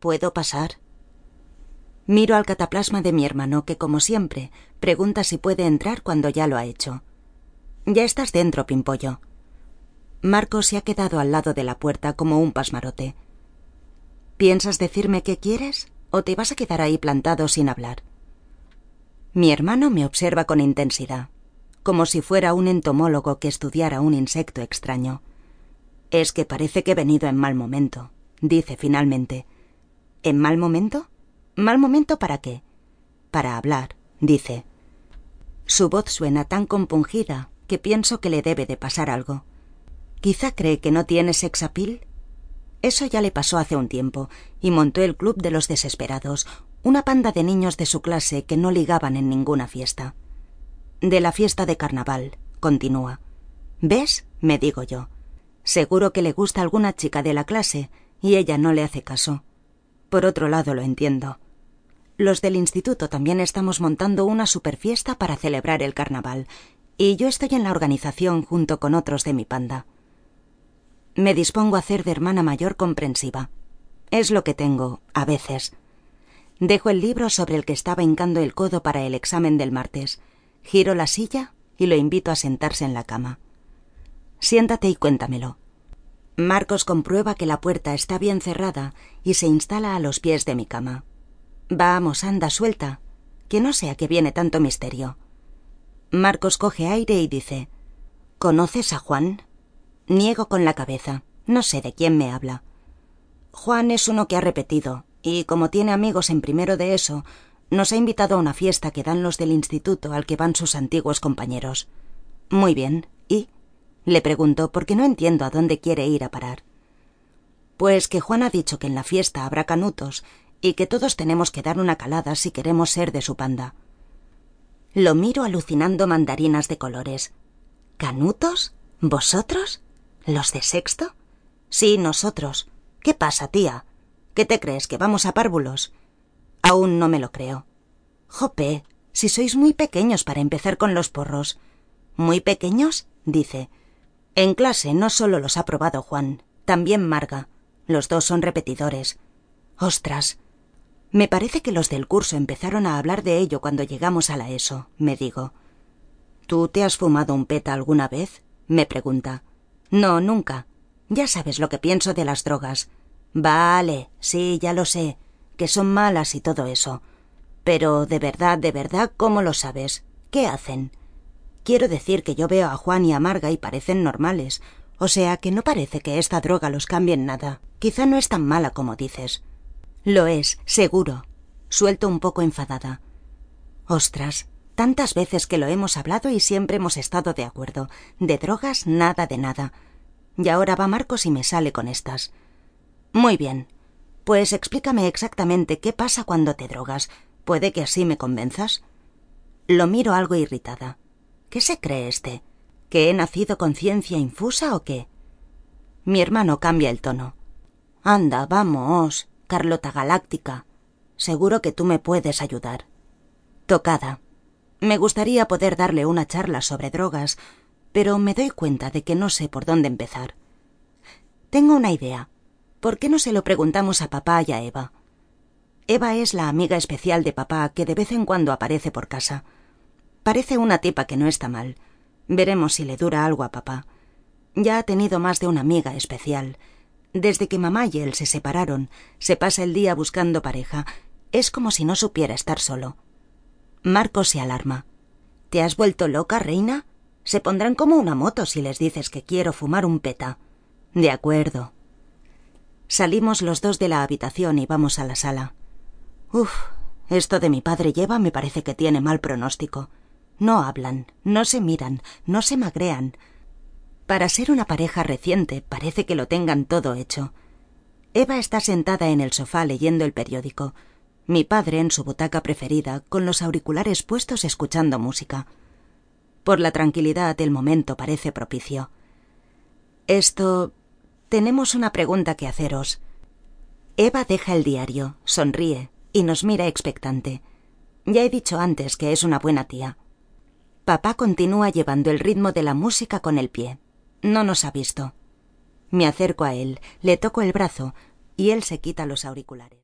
¿Puedo pasar? Miro al cataplasma de mi hermano, que como siempre, pregunta si puede entrar cuando ya lo ha hecho. Ya estás dentro, Pimpollo. Marco se ha quedado al lado de la puerta como un pasmarote. ¿Piensas decirme qué quieres o te vas a quedar ahí plantado sin hablar? Mi hermano me observa con intensidad, como si fuera un entomólogo que estudiara un insecto extraño. Es que parece que he venido en mal momento, dice finalmente. ¿En mal momento? ¿Mal momento para qué? Para hablar, dice. Su voz suena tan compungida que pienso que le debe de pasar algo. Quizá cree que no tiene sexapil. Eso ya le pasó hace un tiempo, y montó el Club de los Desesperados, una panda de niños de su clase que no ligaban en ninguna fiesta. De la fiesta de carnaval, continúa. ¿Ves? me digo yo. Seguro que le gusta alguna chica de la clase, y ella no le hace caso. Por otro lado, lo entiendo. Los del instituto también estamos montando una superfiesta para celebrar el carnaval, y yo estoy en la organización junto con otros de mi panda. Me dispongo a hacer de hermana mayor comprensiva. Es lo que tengo, a veces. Dejo el libro sobre el que estaba hincando el codo para el examen del martes, giro la silla y lo invito a sentarse en la cama. Siéntate y cuéntamelo. Marcos comprueba que la puerta está bien cerrada y se instala a los pies de mi cama. Vamos, anda, suelta, que no sea que viene tanto misterio. Marcos coge aire y dice ¿Conoces a Juan? Niego con la cabeza. No sé de quién me habla. Juan es uno que ha repetido, y como tiene amigos en primero de eso, nos ha invitado a una fiesta que dan los del instituto al que van sus antiguos compañeros. Muy bien. ¿Y? Le pregunto porque no entiendo a dónde quiere ir a parar. Pues que Juan ha dicho que en la fiesta habrá canutos y que todos tenemos que dar una calada si queremos ser de su panda. Lo miro alucinando mandarinas de colores. ¿Canutos? ¿Vosotros? ¿Los de sexto? Sí, nosotros. ¿Qué pasa, tía? ¿Qué te crees, que vamos a párvulos? Aún no me lo creo. Jope, si sois muy pequeños para empezar con los porros. ¿Muy pequeños? dice. En clase no solo los ha probado Juan, también Marga. Los dos son repetidores. Ostras. Me parece que los del curso empezaron a hablar de ello cuando llegamos a la ESO, me digo. ¿Tú te has fumado un peta alguna vez? me pregunta. No, nunca. Ya sabes lo que pienso de las drogas. Vale, sí, ya lo sé, que son malas y todo eso. Pero de verdad, de verdad, ¿cómo lo sabes? ¿Qué hacen? Quiero decir que yo veo a Juan y a Marga y parecen normales, o sea que no parece que esta droga los cambie en nada. Quizá no es tan mala como dices. Lo es, seguro. Suelto un poco enfadada. Ostras, tantas veces que lo hemos hablado y siempre hemos estado de acuerdo. De drogas, nada de nada. Y ahora va Marcos y me sale con estas. Muy bien. Pues explícame exactamente qué pasa cuando te drogas. Puede que así me convenzas. Lo miro algo irritada. ¿Qué se cree este? ¿Que he nacido con ciencia infusa o qué? Mi hermano cambia el tono. Anda, vamos, Carlota Galáctica. Seguro que tú me puedes ayudar. Tocada. Me gustaría poder darle una charla sobre drogas, pero me doy cuenta de que no sé por dónde empezar. Tengo una idea. ¿Por qué no se lo preguntamos a papá y a Eva? Eva es la amiga especial de papá que de vez en cuando aparece por casa. Parece una tipa que no está mal. Veremos si le dura algo a papá. Ya ha tenido más de una amiga especial. Desde que mamá y él se separaron, se pasa el día buscando pareja. Es como si no supiera estar solo. Marcos se alarma. ¿Te has vuelto loca, reina? Se pondrán como una moto si les dices que quiero fumar un peta. De acuerdo. Salimos los dos de la habitación y vamos a la sala. Uf, esto de mi padre lleva me parece que tiene mal pronóstico. No hablan, no se miran, no se magrean. Para ser una pareja reciente parece que lo tengan todo hecho. Eva está sentada en el sofá leyendo el periódico. Mi padre en su butaca preferida, con los auriculares puestos escuchando música. Por la tranquilidad del momento parece propicio. Esto. Tenemos una pregunta que haceros. Eva deja el diario, sonríe y nos mira expectante. Ya he dicho antes que es una buena tía. Papá continúa llevando el ritmo de la música con el pie. No nos ha visto. Me acerco a él, le toco el brazo y él se quita los auriculares.